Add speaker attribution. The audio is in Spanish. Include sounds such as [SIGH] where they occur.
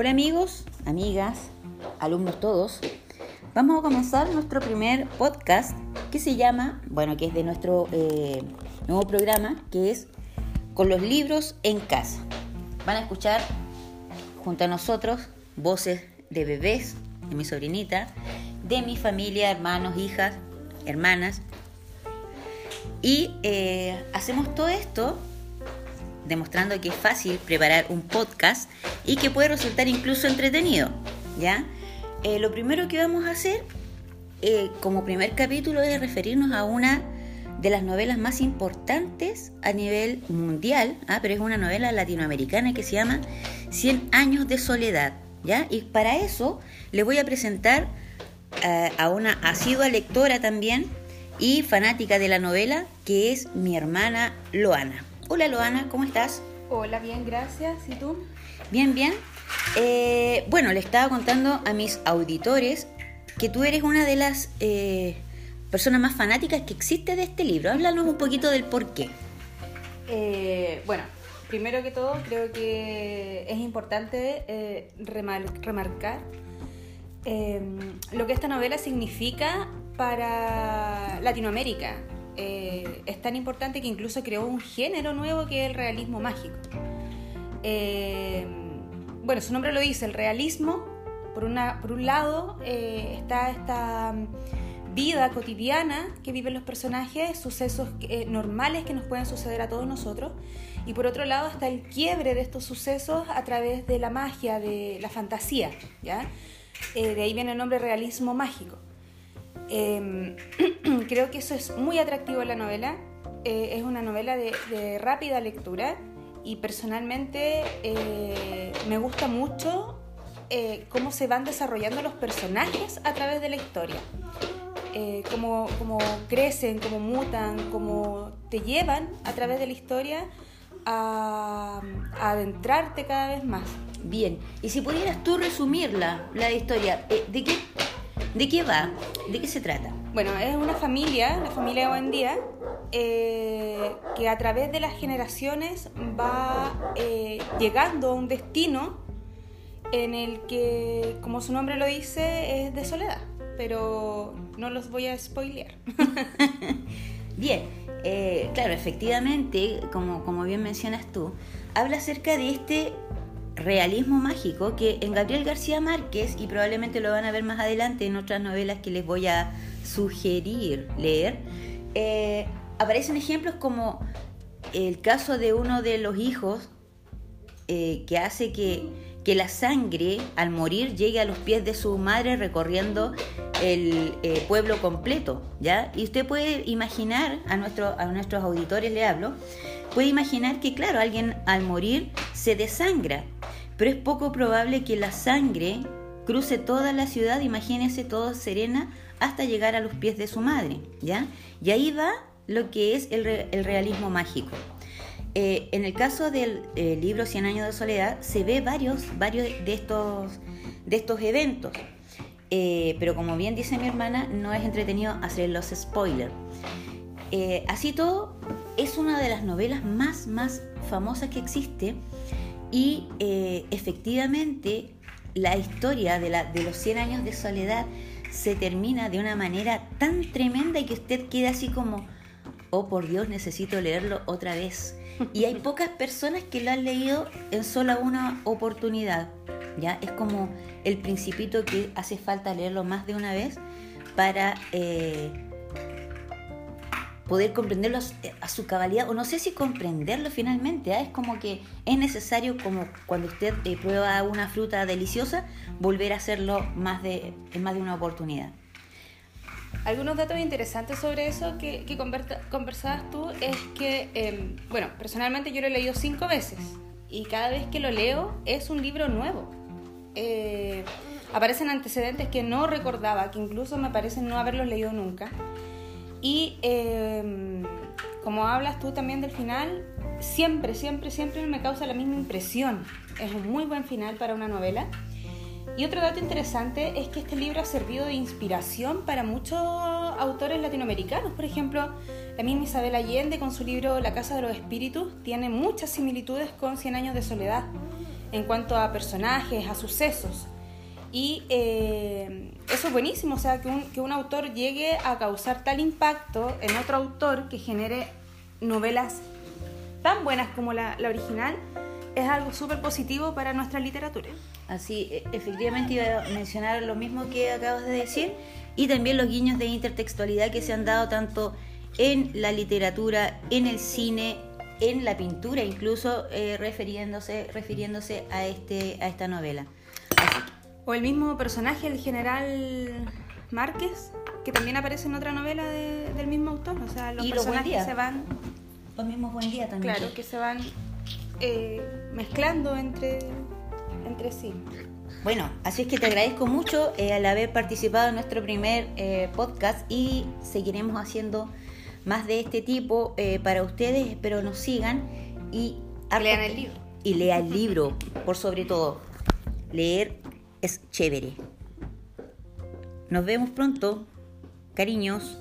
Speaker 1: Hola amigos, amigas, alumnos todos. Vamos a comenzar nuestro primer podcast que se llama, bueno, que es de nuestro eh, nuevo programa, que es Con los libros en casa. Van a escuchar junto a nosotros voces de bebés, de mi sobrinita, de mi familia, hermanos, hijas, hermanas. Y eh, hacemos todo esto demostrando que es fácil preparar un podcast y que puede resultar incluso entretenido. ¿ya? Eh, lo primero que vamos a hacer eh, como primer capítulo es referirnos a una de las novelas más importantes a nivel mundial, ¿ah? pero es una novela latinoamericana que se llama Cien años de soledad. ¿ya? Y para eso le voy a presentar eh, a una asidua lectora también y fanática de la novela, que es mi hermana Loana. Hola Loana, ¿cómo estás?
Speaker 2: Hola, bien, gracias. ¿Y tú?
Speaker 1: Bien, bien. Eh, bueno, le estaba contando a mis auditores que tú eres una de las eh, personas más fanáticas que existe de este libro. Háblanos un poquito del por qué.
Speaker 2: Eh, bueno, primero que todo, creo que es importante remarcar lo que esta novela significa para Latinoamérica eh, es tan importante que incluso creó un género nuevo que es el realismo mágico. Eh, bueno, su nombre lo dice, el realismo, por, una, por un lado eh, está esta vida cotidiana que viven los personajes, sucesos normales que nos pueden suceder a todos nosotros, y por otro lado está el quiebre de estos sucesos a través de la magia, de la fantasía, ¿ya? de ahí viene el nombre realismo mágico. Em, [CLEARS THROAT] creo que eso es muy atractivo en la novela. Eh, es una novela de, rápida lectura y personalmente eh, me gusta mucho eh, cómo se van desarrollando los personajes a través de la historia. cómo, cómo, crecen, cómo mutan, cómo te llevan a través de la historia a, a adentrarte cada vez más.
Speaker 1: Bien, y si pudieras tú resumirla, la historia, ¿de qué ¿De qué va? ¿De qué se trata?
Speaker 2: Bueno, es una familia, la familia de buen día, eh, que a través de las generaciones va eh, llegando a un destino en el que, como su nombre lo dice, es de soledad. Pero no los voy a spoilear. [LAUGHS]
Speaker 1: bien, eh, claro, efectivamente, como, como bien mencionas tú, habla acerca de este realismo mágico que en Gabriel García Márquez, y probablemente lo van a ver más adelante en otras novelas que les voy a sugerir leer, eh, aparecen ejemplos como el caso de uno de los hijos eh, que hace que, que, la sangre al morir llegue a los pies de su madre recorriendo el eh, pueblo completo, ¿ya? Y usted puede imaginar, a, nuestro, a nuestros auditores le hablo, puede imaginar que, claro, alguien al morir se desangra, pero es poco probable que la sangre cruce toda la ciudad, imagínese todo serena, hasta llegar a los pies de su madre, ¿ya? Y ahí va lo que es el, realismo mágico. Eh, en el caso del libro Cien años de soledad se ve varios, varios de, estos, de estos eventos, eh, pero como bien dice mi hermana, no es entretenido hacer los spoilers. Eh, así todo, es una de las novelas más, más famosas que existe y eh, efectivamente la historia de, la, de los 100 años de soledad se termina de una manera tan tremenda y que usted queda así como, oh por Dios, necesito leerlo otra vez. [LAUGHS] Y hay pocas personas que lo han leído en solo una oportunidad. ¿ya? Es como el principito que hace falta leerlo más de una vez para... Eh, poder comprenderlo a su cabalidad, o no sé si comprenderlo finalmente, ¿ah? es como que es necesario, como cuando usted eh, prueba una fruta deliciosa, volver a hacerlo más de, en más de una oportunidad.
Speaker 2: Algunos datos interesantes sobre eso que, que conversabas tú es que, em, bueno, personalmente yo lo he leído cinco veces y cada vez que lo leo es un libro nuevo. Eh, aparecen antecedentes que no recordaba, que incluso me parecen no haberlos leído nunca. Y em, como hablas tú también del final, siempre, siempre, siempre me causa la misma impresión. Es un muy buen final para una novela. Y otro dato interesante es que este libro ha servido de inspiración para muchos autores latinoamericanos. Por ejemplo, la misma Isabel Allende con su libro La Casa de los Espíritus tiene muchas similitudes con Cien años de soledad. en cuanto a personajes, a sucesos. Y eh, eso es buenísimo, o sea, que un, que un autor llegue a causar tal impacto en otro autor que genere novelas tan buenas como la, la original, es algo súper positivo para nuestra literatura.
Speaker 1: Así, e- efectivamente iba a mencionar lo mismo que acabas de decir y también los guiños de intertextualidad que se han dado tanto en la literatura, en el cine, en la pintura, incluso eh, refiriéndose, refiriéndose a, este, a esta novela.
Speaker 2: O el mismo personaje, el general Márquez, que también aparece en otra novela de- del mismo autor. O sea, los
Speaker 1: los
Speaker 2: personajes
Speaker 1: Día.
Speaker 2: se van,
Speaker 1: los mismos buen día también.
Speaker 2: claro, que se van eh, mezclando entre, entre sí.
Speaker 1: Bueno, así es que te agradezco mucho eh, al haber participado en nuestro primer eh, podcast y seguiremos haciendo más de este tipo eh, para ustedes. Espero nos sigan y
Speaker 2: Lean el libro.
Speaker 1: Y lea el libro, por sobre todo. Leer es chévere. Nos vemos pronto. Cariños.